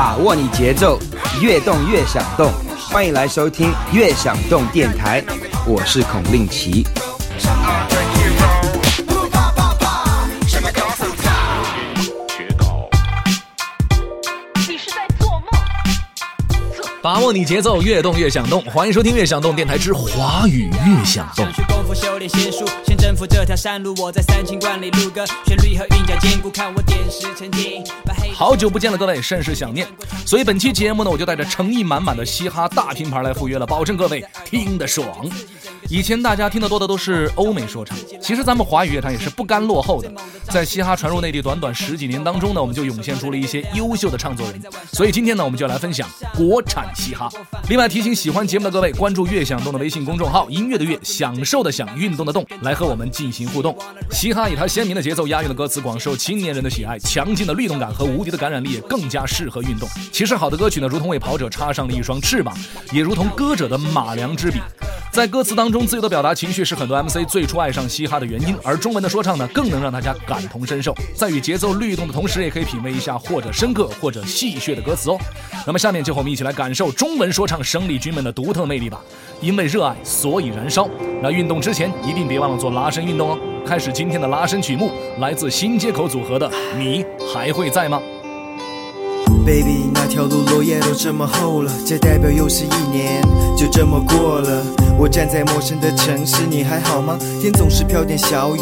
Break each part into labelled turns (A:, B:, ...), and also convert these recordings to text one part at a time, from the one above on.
A: 把握你节奏，越动越想动。欢迎来收听《越想动电台》，我是孔令奇。
B: 把握你节奏，越动越想动。欢迎收听《越想动电台之华语越想动》。
C: 征服这条山路，我在三清观里录歌，旋律和韵脚坚固，看我点石成金
B: 好久不见了，各位，甚是想念。所以本期节目呢，我就带着诚意满满的嘻哈大拼盘来赴约了，保证各位听得爽。以前大家听得多的都是欧美说唱，其实咱们华语乐坛也是不甘落后的。在嘻哈传入内地短短十几年当中呢，我们就涌现出了一些优秀的唱作人。所以今天呢，我们就来分享国产嘻哈。另外提醒喜欢节目的各位，关注“乐享动”的微信公众号，音乐的乐，享受的享，运动的动，来和我们们进行互动。嘻哈以它鲜明的节奏、押韵的歌词，广受青年人的喜爱，强劲的律动感和无敌的感染力，也更加适合运动。其实好的歌曲呢，如同为跑者插上了一双翅膀，也如同歌者的马良之笔。在歌词当中，自由的表达情绪是很多 MC 最初爱上嘻哈的原因，而中文的说唱呢，更能让大家感同身受，在与节奏律动的同时，也可以品味一下或者深刻或者戏谑的歌词哦。那么下面就和我们一起来感受中文说唱生力军们的独特魅力吧。因为热爱，所以燃烧。那运动之前一定别忘了做拉伸运动哦。开始今天的拉伸曲目，来自新街口组合的《你还会在吗》。
D: Baby，那条路落叶都这么厚了，这代表又是一年就这么过了。我站在陌生的城市，你还好吗？天总是飘点小雨，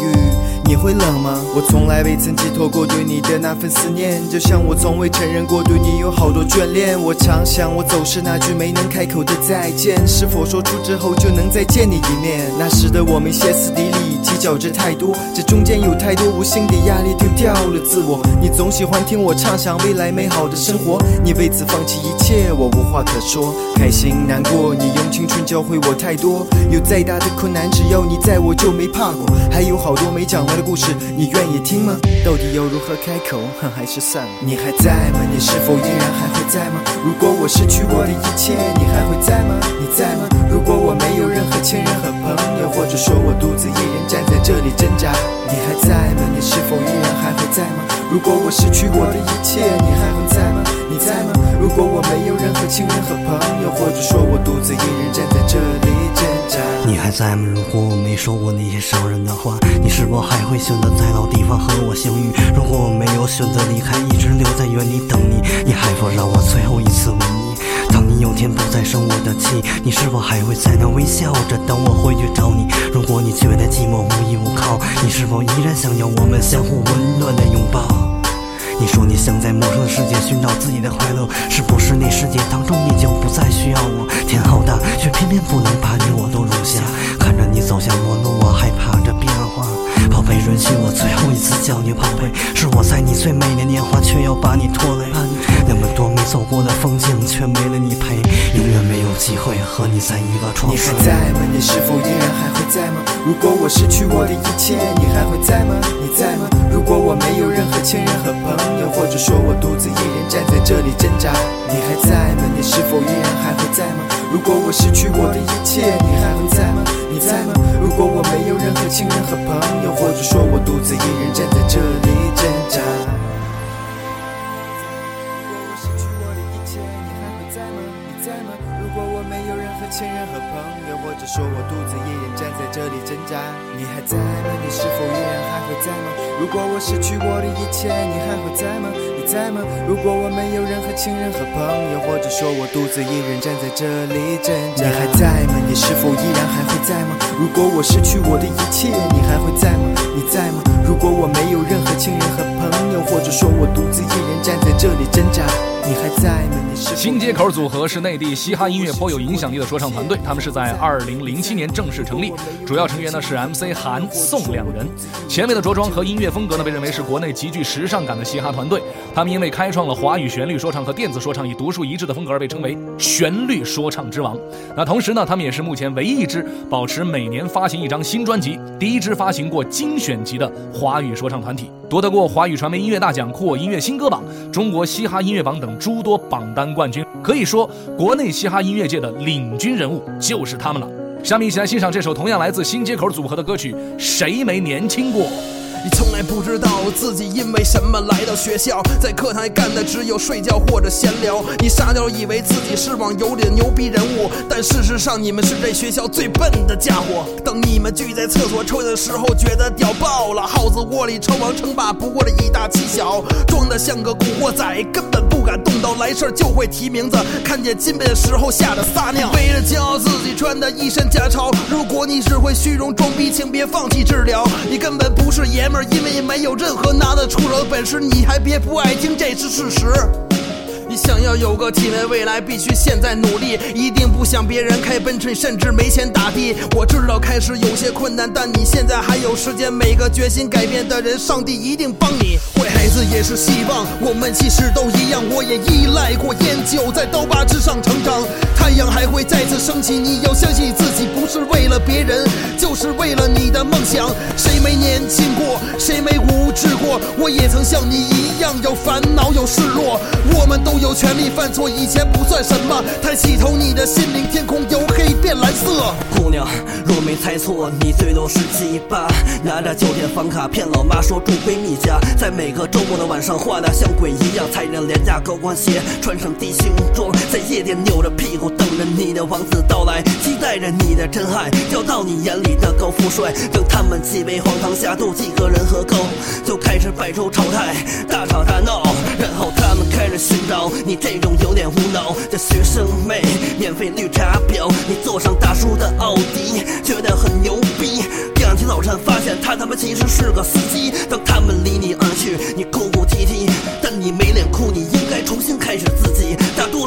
D: 你会冷吗？我从来未曾寄托过对你的那份思念，就像我从未承认过对你有好多眷恋。我常想，我走失那句没能开口的再见，是否说出之后就能再见你一面？那时的我们歇斯底里，计较着太多，这中间有太多无形的压力，丢掉了自我。你总喜欢听我畅想未来美好的生活，你为此放弃一切，我无话可说。开心难过，你用青春教会我太多。有再大的困难，只要你在我就没怕过。还有好多没讲完的故事，你愿意听吗？到底要如何开口，恨还是散？你还在吗？你是否依然还会在吗？如果我失去我的一切，你还会在吗？你在吗？如果我没有任何亲人和朋友，或者说我独自一人站在这里挣扎，你还在吗？你是否依然还会在吗？如果我失去我的一切，你还会在吗？你在吗？如果我没有任何亲人和朋友，或者说我独自一人站在这里挣扎。
E: 你还在吗？如果我没说过那些伤人的话，你是否还会选择在老地方和我相遇？如果我没有选择离开，一直留在原地等你，你还否让我最后一次吻你？当你有天不再生我的气，你是否还会在那微笑着等我回去找你？如果你觉得寂寞无依无靠，你是否依然想要我们相互温暖的拥抱？你说你想在陌生的世界寻找自己的快乐，是不是那世界当中你就不再需要我？天好大，却偏偏不能把你我都容下。看着你走向陌路，我害怕这变化。宝贝，允许我最后一次叫你宝贝。是我在你最美的年华，却又把你拖累。走过的风景，却没了你陪，永远没有机会和你在一个床。
D: 你还在吗？你是否依然还会在吗？如果我失去我的一切，你还会在吗？你在吗？如果我没有任何亲人和朋友，或者说我独自一人站在这里挣扎，你还在吗？你是否依然还会在吗？如果我失去我的一切，你还会在吗？你在吗？如果我没有任何亲人和朋友，或者说我独自一人站在这里挣扎。说我独自一人站在这里挣扎，你还在吗？你是否依然还会在吗？如果我失去我的一切，你还会在吗？你在吗？如果我没有任何亲人和朋友，或者说我独自一人站在这里挣扎，你还在吗？你是否依然还会在吗？如果我失去我的一切，你还会在吗？你在吗？如果我没有任何亲人和朋友，或者说我独自一人站在这里挣扎。你还在吗？
B: 新街口组合是内地嘻哈音乐颇有影响力的说唱团队，他们是在二零零七年正式成立，主要成员呢是 MC 韩宋两人。前卫的着装和音乐风格呢被认为是国内极具时尚感的嘻哈团队。他们因为开创了华语旋律说唱和电子说唱以独树一帜的风格而被称为旋律说唱之王。那同时呢，他们也是目前唯一一支保持每年发行一张新专辑、第一支发行过精选集的华语说唱团体，夺得过华语传媒音乐大奖、酷我音乐新歌榜、中国嘻哈音乐榜等。诸多榜单冠军，可以说国内嘻哈音乐界的领军人物就是他们了。下面一起来欣赏这首同样来自新街口组合的歌曲《谁没年轻过》。
F: 你从来不知道自己因为什么来到学校，在课堂干的只有睡觉或者闲聊。你傻屌以为自己是网游里的牛逼人物，但事实上你们是这学校最笨的家伙。等你们聚在厕所抽烟的时候，觉得屌爆了。耗子窝里称王称霸，不过是以大欺小，装的像个古惑仔，根本不敢动刀，来事儿就会提名字。看见金杯的时候吓得撒尿，为了骄傲自己穿的一身假钞。如果你只会虚荣装逼，请别放弃治疗。你根本不是爷因为没有任何拿得出手的本事。你还别不爱听，这是事实。你想要有个体面未来，必须现在努力。一定不想别人开奔驰，甚至没钱打的。我知道开始有些困难，但你现在还有时间。每个决心改变的人，上帝一定帮你。坏孩子也是希望，我们其实都一样。我也依赖过烟酒，在刀疤之上成长。太阳还会再次升起，你要相信自己，不是为了别人，就是为了你的梦想。谁没年轻过？谁没无知过？我也曾像你一样有烦恼有失落。我们都有权利犯错，以前不算什么。抬起头，你的心灵天空由黑变蓝色。
E: 姑娘，若没猜错，你最多十七八，拿着酒店房卡骗老妈说住闺蜜家，在每个周末的晚上画的像鬼一样，踩着廉价高跟鞋，穿上低胸装，在夜店扭着屁股等着你的王子到来，期待着你的真爱掉到你眼里的高富帅。等他们几杯黄汤下肚，几个人喝够，就开始摆出丑态，大吵大闹，然后他们开始寻找你这种有点无脑的学生妹，免费绿茶婊，你坐上大叔的奥迪，觉得很牛逼。第二天早晨发现他他妈其实是个司机。当他们离你而去，你哭哭啼啼，但你没脸哭，你应该重新开始自己。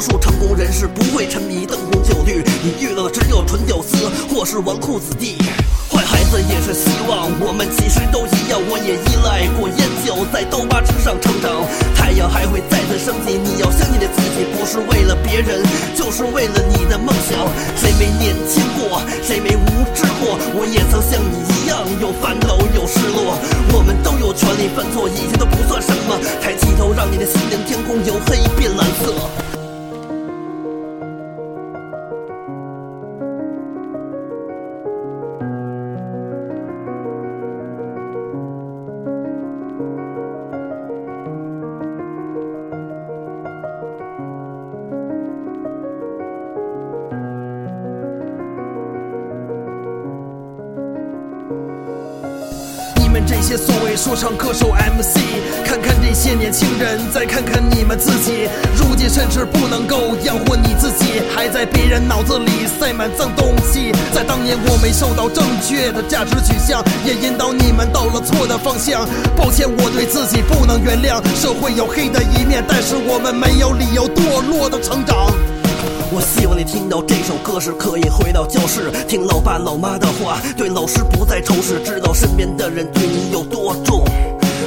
E: 数成功人士不会沉迷灯红酒绿，你遇到的只有纯屌丝或是纨绔子弟。坏孩子也是希望，我们其实都一样。我也依赖过烟酒，在刀疤之上成长。太阳还会再次升起，你要相信你自己，不是为了别人，就是为了你的梦想。谁没年轻过？谁没无知过？我也曾像你一样有烦恼有失落。我们都有权利犯错，一切都不算什么。抬起头，让你的心灵天空由黑变蓝色。
F: 唱歌手 MC，看看这些年轻人，再看看你们自己，如今甚至不能够养活你自己，还在别人脑子里塞满脏东西。在当年我没受到正确的价值取向，也引导你们到了错的方向。抱歉，我对自己不能原谅。社会有黑的一面，但是我们没有理由堕落的成长。
E: 我希望你听到这首歌时，可以回到教室，听老爸老妈的话，对老师不再仇视，知道身边的人对你有多重。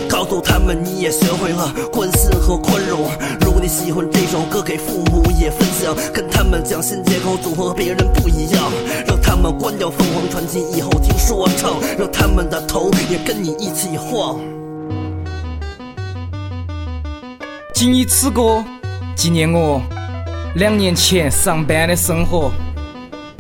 E: 告诉他们你也学会了关心和宽容。如果你喜欢这首歌，给父母也分享，跟他们讲新街口组合和别人不一样，让他们关掉凤凰传奇，以后听说唱，让他们的头也跟你一起晃。
G: 谨以此歌纪念我两年前上班的生活。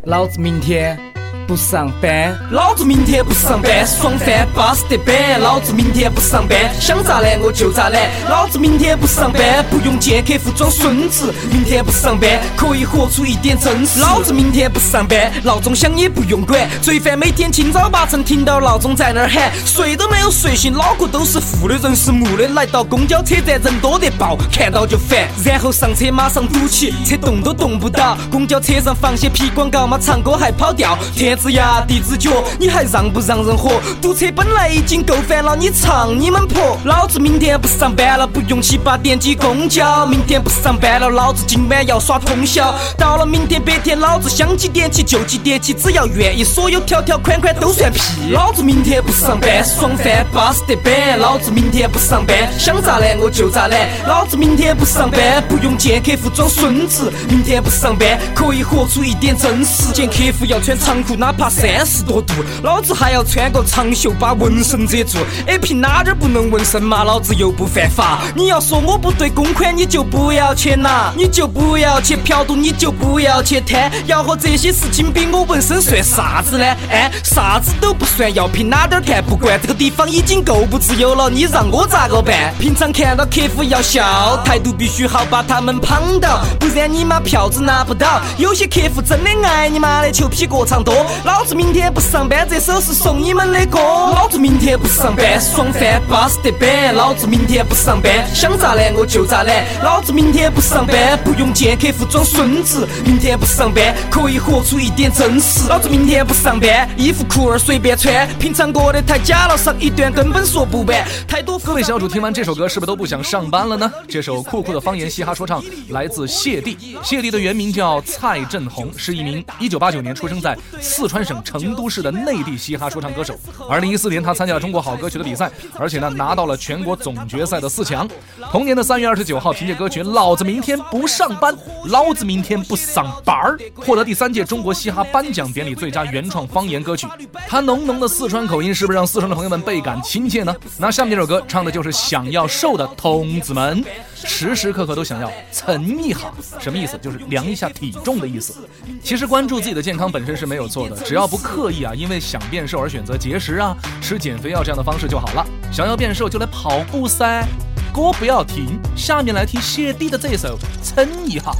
G: 老子明天不上班，老子明天不上班，爽翻巴适得板。老子明天不上班，想咋懒我就咋懒。老子明天不上班，不用见客户装孙子。明天不上班，可以活出一点真实。老子明天不上班，闹钟响也不用管。罪犯每天清早八晨听到闹钟在那儿喊，睡都没有睡醒，脑壳都是负的，人是木的。来到公交车站，人多得爆，看到就烦。然后上车马上堵起，车动都动不到。公交车上放些屁广告嘛，唱歌还跑调。天子牙地子脚，你还让不让人活？堵车本来已经够烦了，你唱你们婆。老子明天不上班了，不用七八点挤公交。明天不上班了，老子今晚要耍通宵。到了明天白天，老子想几点起就几点起，只要愿意，所有条条款款都算屁。老子明天不上班，爽翻巴适得板。老子明天不上班，想咋懒我就咋懒。老子明天不上班，不用见客户装孙子。明天不上班，可以活出一点真实。见客户要穿长裤，哪怕三十多度，老子还要穿个长袖把纹身遮住。哎，凭哪点不能纹身嘛？老子又不犯法。你要说我不对公款，你就不要去拿，你就不要去嫖赌，你就不要去贪。要和这些事情比，我纹身算啥子呢？哎，啥子都不算，要凭哪点看？不管这个地方已经够不自由了，你让我咋个办？平常看到客户要笑，态度必须好，把他们捧到，不然你妈票子拿不到。有些客户真的爱你妈的球皮过长多，老子明天不上班，这首是送你们的歌。老子明天不上班，爽翻巴适得板。老子明天不上班，想咋懒我就咋懒。老子明天不上班，不用见客户装孙子。明天不上班，可以活出一点真实。老子明天不上班，衣服裤儿随便穿，平常过得太假了，上一段根本说不完。太多
B: 各位小主听完这首歌，是不是都不想上班了呢？这首酷酷的方言嘻哈说唱来自谢帝，谢帝的原名叫蔡振宏，是一名1989年出生在四四川省成都市的内地嘻哈说唱歌手。2014年，他参加了中国好歌曲的比赛，而且呢拿到了全国总决赛的四强。同年的3月29号，凭借歌曲《老子明天不上班》，老子明天不上班儿，获得第三届中国嘻哈颁奖典礼最佳原创方言歌曲。他浓浓的四川口音，是不是让四川的朋友们倍感亲切呢？那下面这首歌唱的就是想要瘦的童子们，时时刻刻都想要称一下，什么意思？就是量一下体重的意思。其实关注自己的健康本身是没有错的，只要不刻意啊，因为想变瘦而选择节食啊、吃减肥药这样的方式就好了。想要变瘦就来跑步噻，歌不要停，下面来听谢帝的这首《称一下》。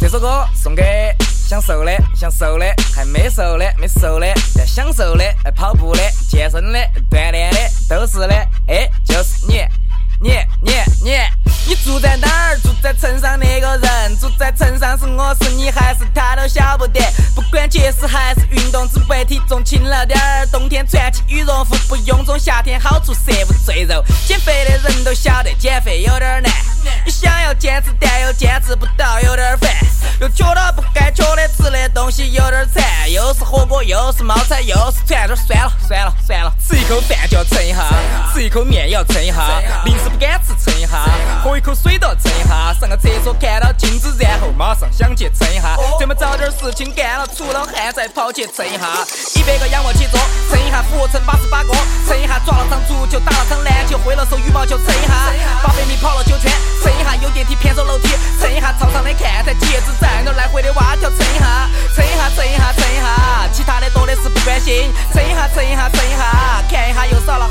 G: 这首歌送给想瘦的、想瘦的、还没瘦的、没瘦的、在享受的、跑步的、健身的、锻炼的，都是的。哎，就是你，你，你，你，你住在哪儿？住在城上那个人，住在城上是我是你还是他都晓不得。不管节食还是运动，只为体重轻了点儿。冬天穿起羽绒服，不臃肿，夏天好处色不赘肉。减肥的人都晓得减肥有点难，你想要坚持但又坚持不到，有点烦。又觉得不该觉得吃的东西有点馋，又是火锅，又是冒菜，又是串串，算了算了算了，吃一口饭就要称一下，吃一口面也要称一下，零食不敢吃称一下，喝一口水都要称一下，上个厕所看到镜子，然后马上想去称一下，这么找点事情干了，出了汗再跑去称一下，一百个仰卧起坐，称一下俯卧撑八十八个，称一下抓了场足球，打了场篮球，挥了手羽毛球，称一下。八百米跑了九圈，蹭一下有电梯偏走楼梯，蹭一下操场的看台几只在那来回的蛙跳，蹭一下，蹭一下，蹭一下，蹭一下，其他的多的是不关心，蹭一下，蹭一下，蹭一下，看一下又少了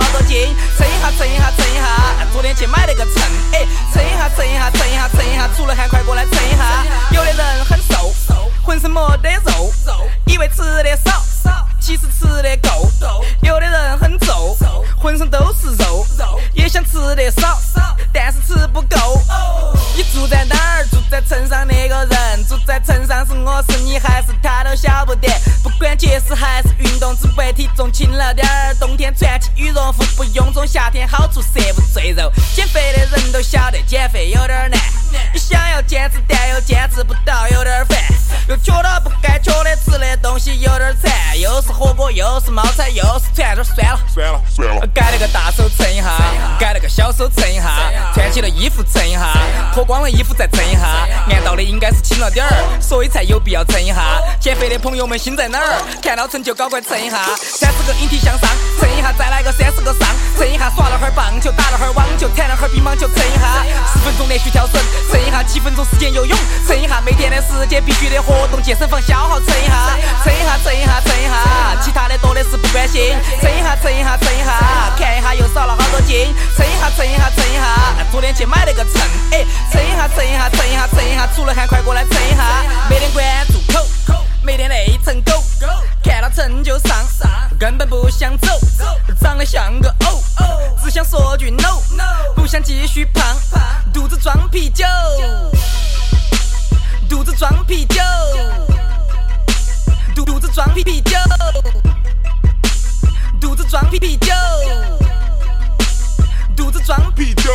G: 光了衣服再整一下，按道理应该是轻了点儿，所以才有必要称一下。减肥的朋友们心在哪儿？看到成就搞快称一下，三十个引体向上，称一下再来个三十个上，称一下耍了会儿棒球，打了会儿网球，弹了会儿乒乓球，称一下。十分钟连续跳绳，称一下七分钟时间游泳，称一下每天的时间必须得活动，健身房消耗称一下，称一下称一下称一下，其他的多的是不关心，称一下称一下称一下，看一下又少了好多斤，称一下称一下称一下，昨天去买了个秤，哎，称一下称一下称一下称一下，出了汗快过来称一下，每天关注口，每天累成狗，看到秤就上，根本不想走，长得像个偶，只想说句 no，不想继续胖，肚子装啤酒，肚子装啤酒，肚肚子装啤啤酒，肚子装啤啤酒。肚子装啤酒，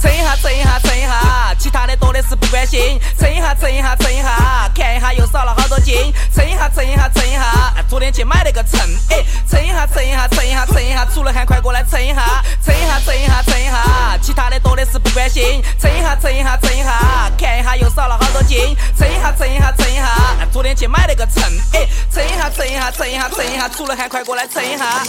G: 称一下，称一下，称一下，其他的多的是不关心。称一下，称一下，称一下，看一下又少了好多斤。称一下，称一下，称一下，昨天去买了个秤，哎，称一下，称一下，称一下，称一下，出了汗快过来称一下。称一下，称一下，称一下，其他的多的是不关心。称一下，称一下，称一下，看一下又少了好多斤。称一下，称一下，称一下，昨天
H: 去买了个秤，哎，称一下，称一下，称一下，称一下，出了汗快过来称一下。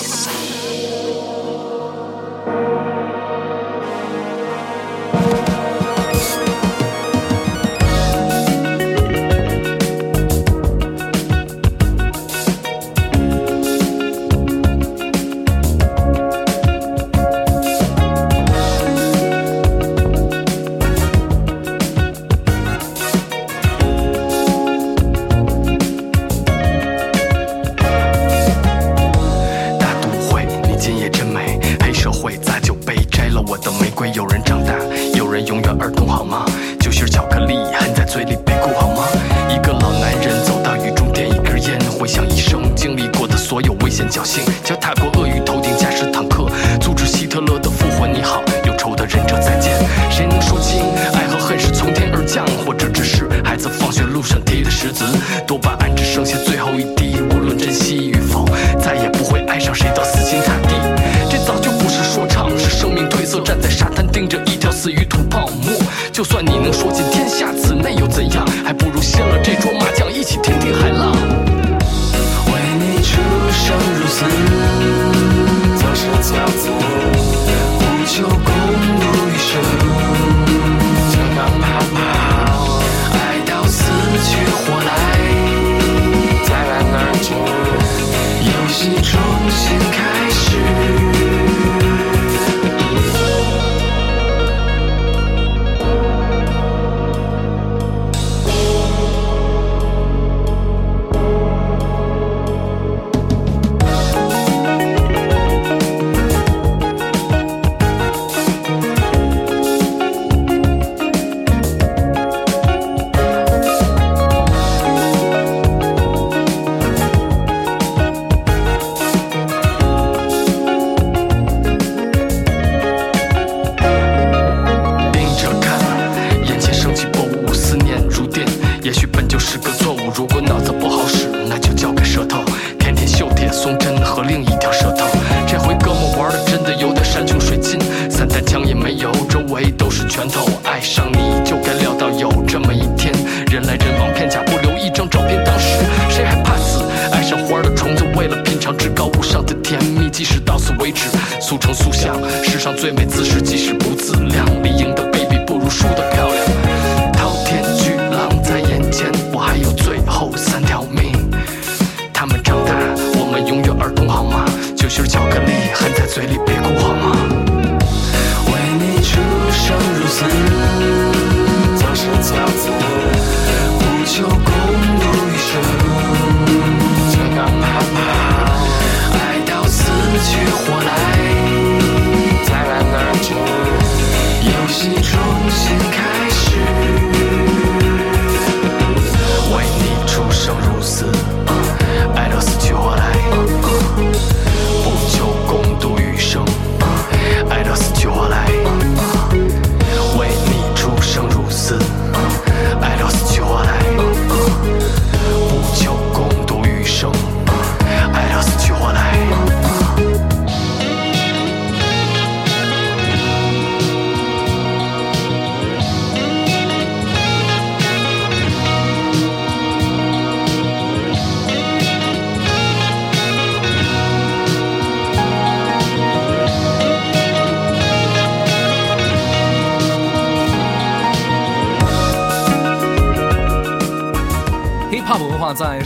I: 有，周围都是拳头。爱上你就该料到有这么一天，人来人往，片甲不留一张照片。当时谁还怕死？爱上花儿的虫子，为了品尝至高无上的甜蜜，即使到此为止，速成塑像，世上最美姿势，即使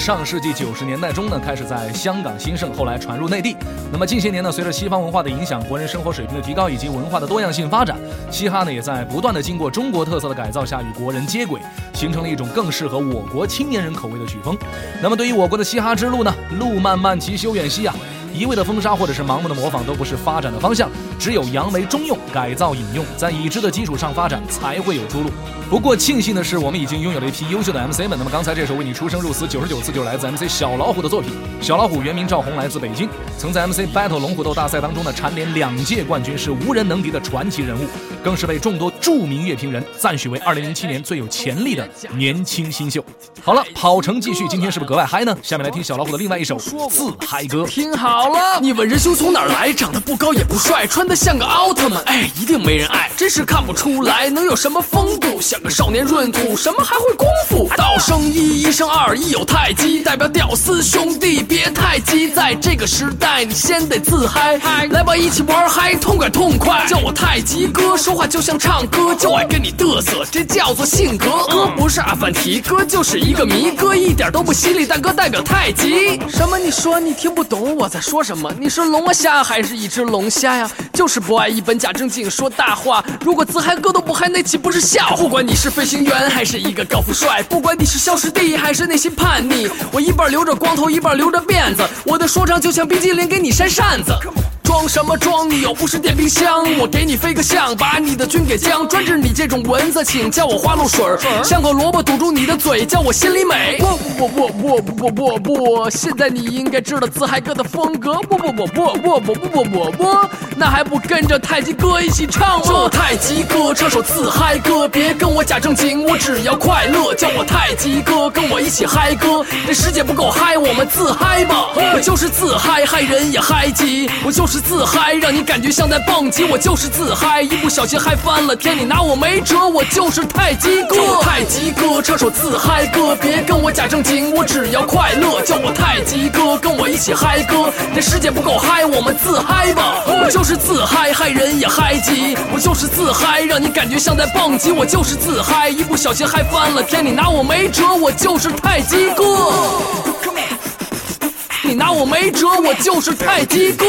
B: 上世纪九十年代中呢，开始在香港兴盛，后来传入内地。那么近些年呢，随着西方文化的影响，国人生活水平的提高以及文化的多样性发展，嘻哈呢也在不断的经过中国特色的改造下与国人接轨，形成了一种更适合我国青年人口味的曲风。那么对于我国的嘻哈之路呢，路漫漫其修远兮啊。一味的封杀或者是盲目的模仿都不是发展的方向，只有扬眉中用，改造引用，在已知的基础上发展才会有出路。不过庆幸的是，我们已经拥有了一批优秀的 MC 们。那么刚才这首为你出生入死九十九次，就是来自 MC 小老虎的作品。小老虎原名赵红，来自北京，曾在 MC Battle 龙虎斗大赛当中呢蝉联两届冠军，是无人能敌的传奇人物，更是被众多著名乐评人赞许为2007年最有潜力的年轻新秀。好了，跑程继续，今天是不是格外嗨呢？下面来听小老虎的另外一首自嗨歌。
J: 听好。
I: 好了。你问仁兄从哪儿来？长得不高也不帅，穿的像个奥特曼，哎，一定没人爱，真是看不出来能有什么风度，像个少年闰土，什么还会功夫？道生一，一生二，一有太极，代表屌丝兄弟别太急，在这个时代你先得自嗨，来吧一起玩嗨，痛快痛快，叫我太极哥，说话就像唱歌，就爱跟你嘚瑟，这叫做性格。哥不是阿凡提，哥就是一个迷，哥一点都不犀利，但哥代表太极。什么？你说你听不懂我在说说什么？你是龙虾还是一只龙虾呀？就是不爱一本假正经说大话。如果自嗨哥都不嗨，那岂不是笑？不管你是飞行员还是一个高富帅，不管你是小师弟还是内心叛逆，我一半留着光头，一半留着辫子，我的说唱就像冰激凌给你扇扇子。装什么装？你又不是电冰箱，我给你飞个象，把你的军给将。专治你这种蚊子，请叫我花露水儿，像个萝卜堵住你的嘴，叫我心里美。不不不不不不不不不，现在你应该知道自嗨哥的风格。不不不不不不不不不不，那还不跟着太极哥一起唱吗？这太极哥唱首自嗨歌，别跟我假正经，我只要快乐，叫我太极哥，跟我一起嗨歌。这世界不够嗨，我们自嗨吧。我就是自嗨，嗨人也嗨极，我就是自嗨，让你感觉像在蹦极。我就是自嗨，一不小心嗨翻了天，你拿我没辙。我就是太极哥，太极哥唱首自嗨歌，别跟我假正经，我只要快乐，叫我太极哥，跟我一起嗨歌。这世界不够嗨，我们自嗨吧。我就是自嗨，嗨人也嗨极。我就是自嗨，让你感觉像在蹦极。我就是自嗨，一不小心嗨翻了天，你拿我没辙。我就是太极哥。你拿我没辙，我就是太极哥。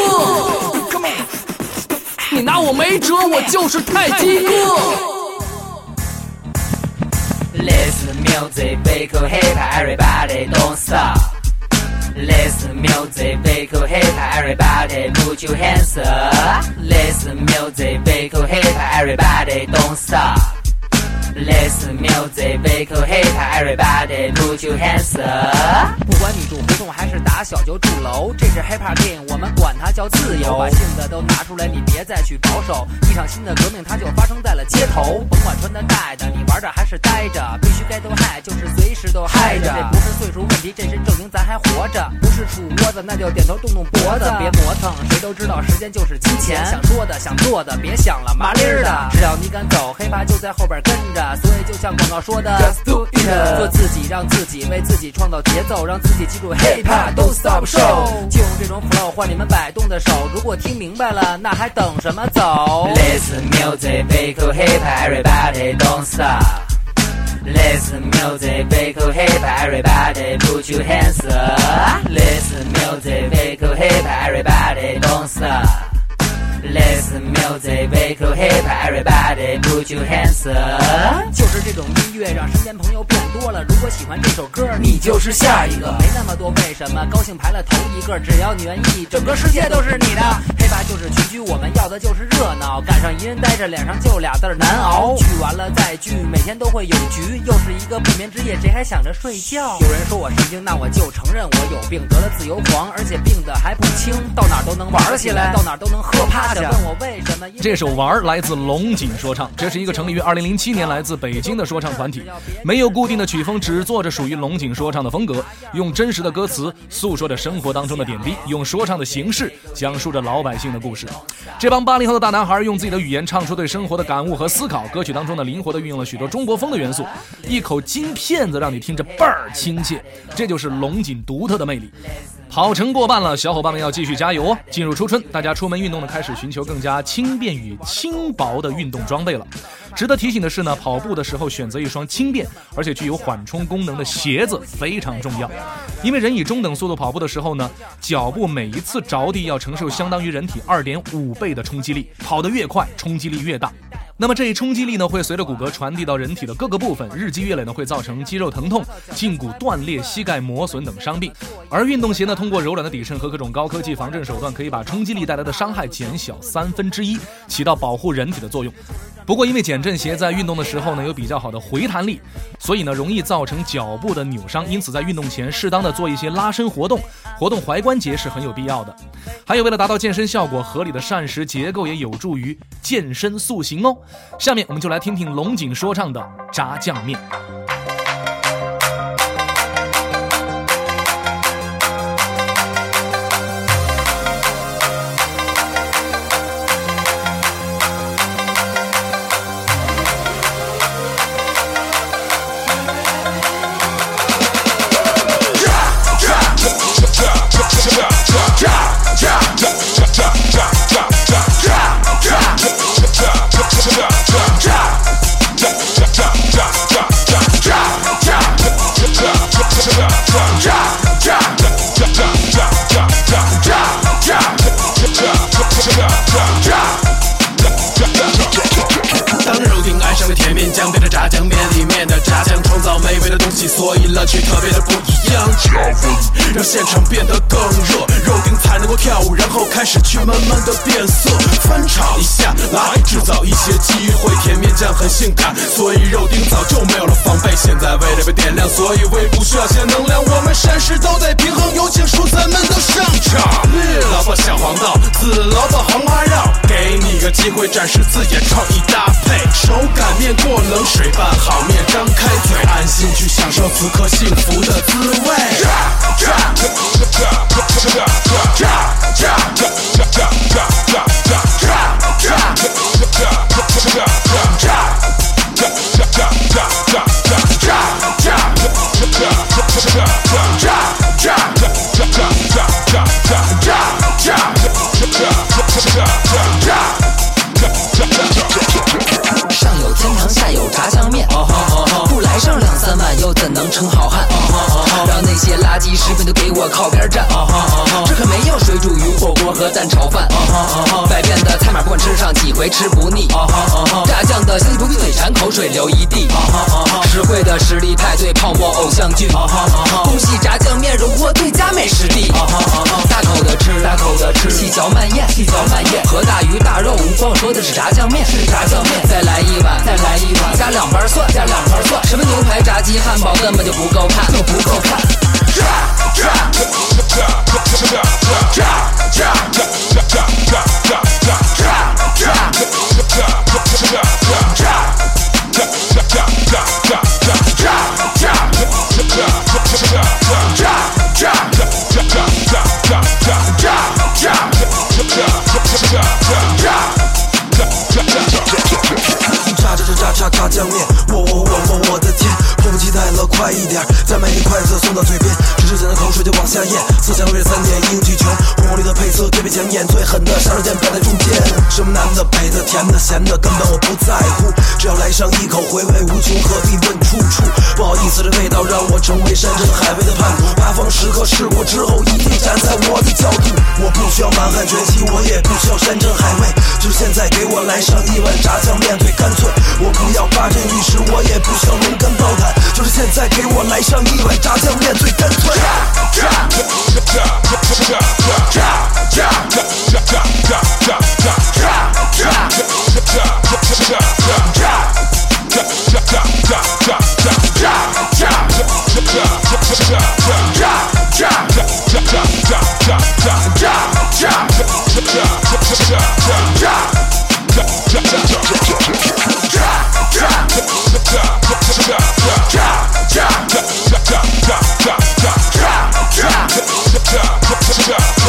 I: 你拿我没辙，我就是太极哥。
H: Listen music, big cool hip hop, everybody don't stop. Listen music, big cool hip hop, everybody put your hands up. Listen music, big cool hip hop, everybody don't stop. Listen music, big cool hip hop, everybody put your hands up.
J: 不管你住胡同还是打小就住楼，这是 hiphop 电影，我们管它叫自由。把性子都拿出来，你别再去保守。一场新的革命，它就发生在了街头。甭管穿的戴的，你玩着还是待着，必须该都嗨，就是随时都嗨着。这不是岁数问题，这是证明咱还活着。不是杵窝子，那就点头动动脖子，别磨蹭。谁都知道时间就是金钱，想说的想做的，别想了麻利儿的。只要你敢走，hiphop 就在后边跟着。所以就像广告说的，Just do it，做自己，让自己为自己创造节奏，让自己记住 hiphop don't stop show。就用这种 flow 换你们摆动的手。如果听明白了，那还等什么？走。
H: Listen music, big cool hip hop, everybody don't stop. Listen music, big cool hip hop, everybody put your hands up. Listen music, big cool hip hop, everybody don't stop. Let's music, big cool hip hop, everybody put your hands up.
J: 就是这种音乐让身边朋友变多了。如果喜欢这首歌，你就是下一个。没那么多为什么，高兴排了头一个，只要你愿意，整个世界都是你的。黑怕就是群居，我们要的就是热闹。赶上一人呆着，脸上就俩字儿难熬。聚完了再聚，每天都会有局，又是一个不眠之夜，谁还想着睡觉？有人说我神经，那我就承认我有病，得了自由狂，而且病的还不轻，到哪儿都能玩起来，到哪儿都能喝趴下。问我为什么？
B: 这首《玩》来自龙井说唱，这是一个成立于2007年、来自北京的说唱团体，没有固定的曲风，只做着属于龙井说唱的风格，用真实的歌词诉说着生活当中的点滴，用说唱的形式讲述着老百姓的故事。这帮八零后的大男孩用自己的语言唱出对生活的感悟和思考，歌曲当中呢灵活的运用了许多中国风的元素，一口金片子让你听着倍儿亲切，这就是龙井独特的魅力。跑程过半了，小伙伴们要继续加油哦！进入初春，大家出门运动的，开始寻求更加轻便与轻薄的运动装备了。值得提醒的是呢，跑步的时候选择一双轻便而且具有缓冲功能的鞋子非常重要，因为人以中等速度跑步的时候呢，脚步每一次着地要承受相当于人体二点五倍的冲击力，跑得越快，冲击力越大。那么这一冲击力呢，会随着骨骼传递到人体的各个部分，日积月累呢，会造成肌肉疼痛、胫骨断裂、膝盖磨损等伤病。而运动鞋呢，通过柔软的底衬和各种高科技防震手段，可以把冲击力带来的伤害减小三分之一，起到保护人体的作用。不过，因为减震鞋在运动的时候呢有比较好的回弹力，所以呢容易造成脚部的扭伤，因此在运动前适当的做一些拉伸活动，活动踝关节是很有必要的。还有，为了达到健身效果，合理的膳食结构也有助于健身塑形哦。下面我们就来听听龙井说唱的炸酱面。
K: 所以乐趣特别的不一样。让现场变得更热，肉丁才能够跳舞，然后开始去慢慢的变色，翻炒一下，来制造一些机会。甜面酱很性感，所以肉丁早就没有了防备。现在胃里被点亮，所以胃部需要些能量。我们膳食都得平衡，有请蔬菜们都上场。绿萝卜小黄豆，紫萝卜红花肉，给你个机会展示自己的创意搭配。手擀面过冷水拌好面，张开嘴，安心去享享受此刻幸福的滋味。
L: 靠边站。这可没有水煮鱼火锅和蛋炒饭，百变的菜码不管吃上几回吃不腻。炸酱的香气不闭嘴馋，口水流一地。实惠的实力派对泡沫偶像剧，恭喜炸酱面荣获最佳美食地。大口的吃，大口的吃，细嚼慢咽，细嚼慢咽。和大鱼大肉无关，我说的是炸酱面，是炸酱面。再来一碗，再来一碗，加两瓣蒜，加两瓣蒜。什么牛排、炸鸡、汉堡根本就不够看，就不够看。
K: 炸炸炸炸炸炸酱面，快一点，再买一筷子送到嘴边，只是现在口水就往下咽，思想为三点应俱全，红红绿的配色特别抢眼，最狠的杀手锏摆在中间，什么南的北的甜的咸的，根本我不在乎，只要来上一口，回味无穷，何必问出处？不好意思，这味道让我成为山珍海味的叛徒，八方食客试过之后，一定站在我的角度，我不需要满汉全席，我也不需要山珍海味，就现在给我来上一碗炸酱面，最干脆。我不要八珍玉石，我也不需要龙肝爆胆，就是现在给我来上一碗炸酱面，最干脆。
M: 那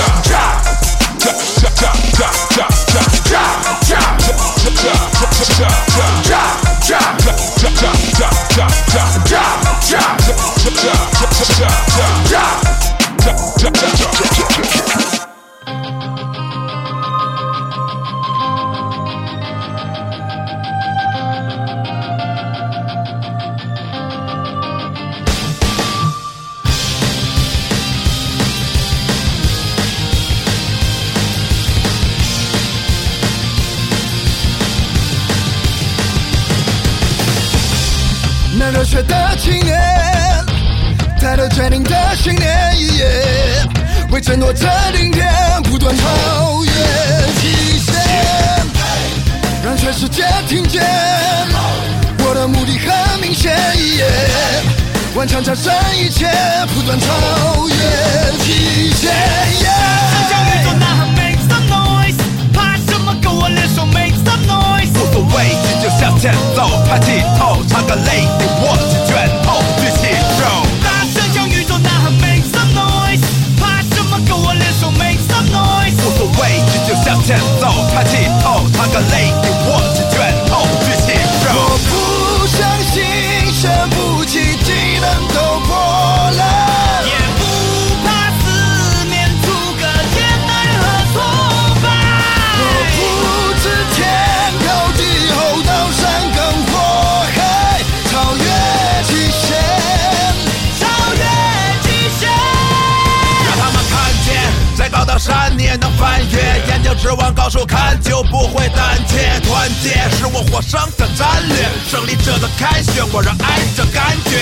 N: 获胜的战略，胜利者的凯旋，我热爱这感觉。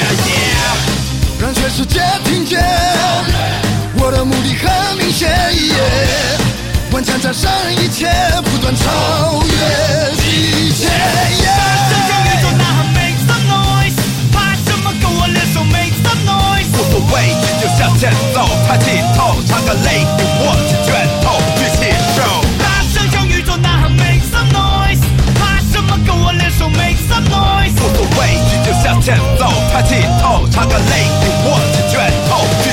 M: 让全世界听见，我的目的很明显，顽强战胜一切，不断超越极限。
C: 向宇宙呐喊，Make some noise，怕什么？跟我联手，Make some noise。
N: 无所畏惧就向前走，抬起头，唱个雷，握起拳前奏，抬起头，擦干泪，握紧拳头。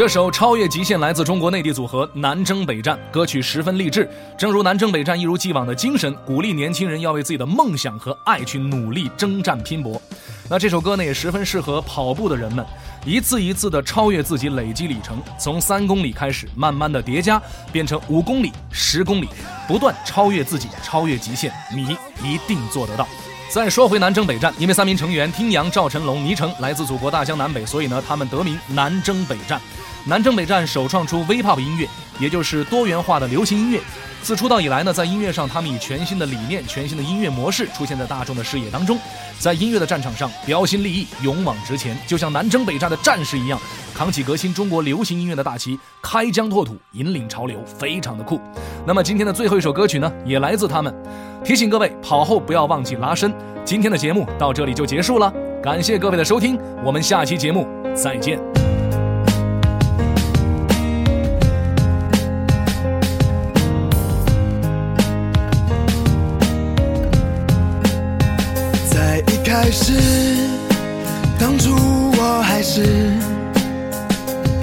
B: 这首《超越极限》来自中国内地组合南征北战，歌曲十分励志。正如南征北战一如既往的精神，鼓励年轻人要为自己的梦想和爱去努力征战拼搏。那这首歌呢，也十分适合跑步的人们，一次一次的超越自己，累积里程，从三公里开始，慢慢的叠加，变成五公里、十公里，不断超越自己，超越极限，你一定做得到。再说回南征北战，因为三名成员听阳、赵晨龙、倪成来自祖国大江南北，所以呢，他们得名南征北战。南征北战首创出 V-pop 音乐，也就是多元化的流行音乐。自出道以来呢，在音乐上，他们以全新的理念、全新的音乐模式出现在大众的视野当中，在音乐的战场上标新立异、勇往直前，就像南征北战的战士一样，扛起革新中国流行音乐的大旗，开疆拓土，引领潮流，非常的酷。那么今天的最后一首歌曲呢，也来自他们。提醒各位，跑后不要忘记拉伸。今天的节目到这里就结束了，感谢各位的收听，我们下期节目再见。
M: 一开始，当初我还是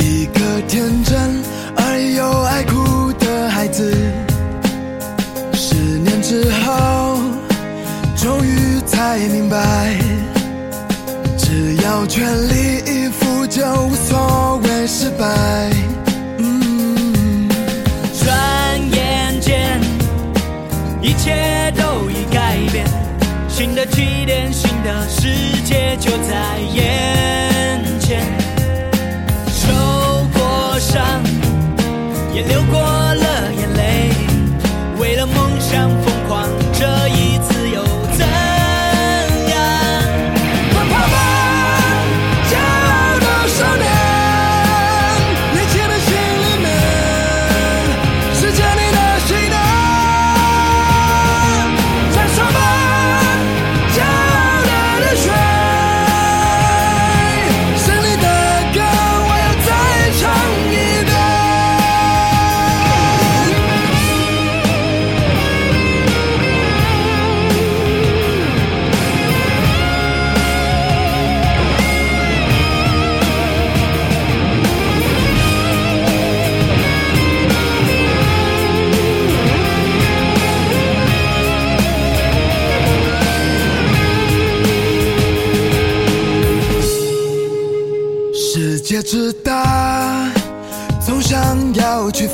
M: 一个天真而又爱哭的孩子。十年之后，终于才明白，只要全力以赴，就无所谓失败。
C: 就在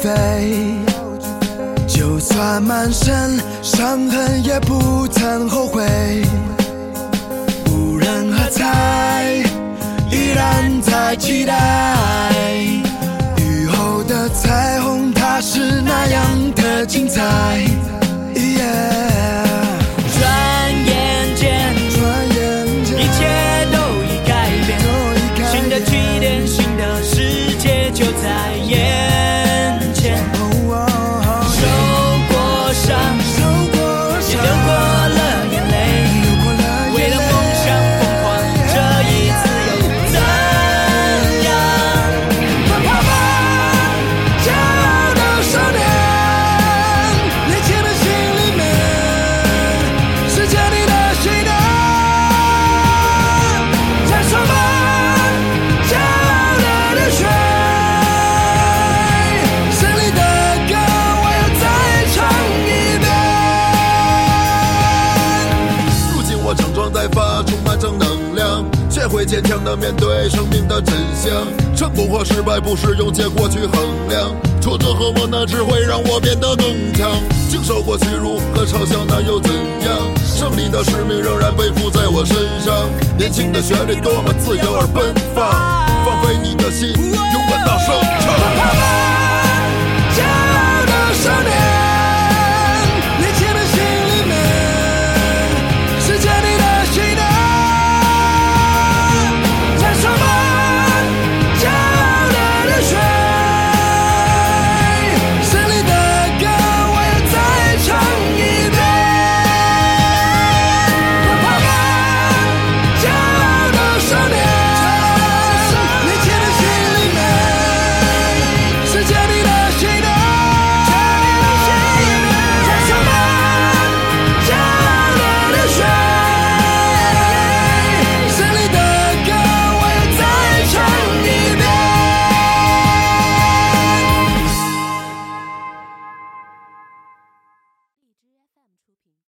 M: 飞。就算满身伤痕，也不曾后悔。无人喝彩，依然在期待。雨后的彩虹，它是那样的精彩。
O: 成功和失败不是用结果去衡量，挫折和磨难只会让我变得更强。经受过屈辱和嘲笑，那又怎样？胜利的使命仍然背负在我身上。年轻的旋律多么自由而奔放，放飞你的心，勇敢大声唱。骄傲的少年。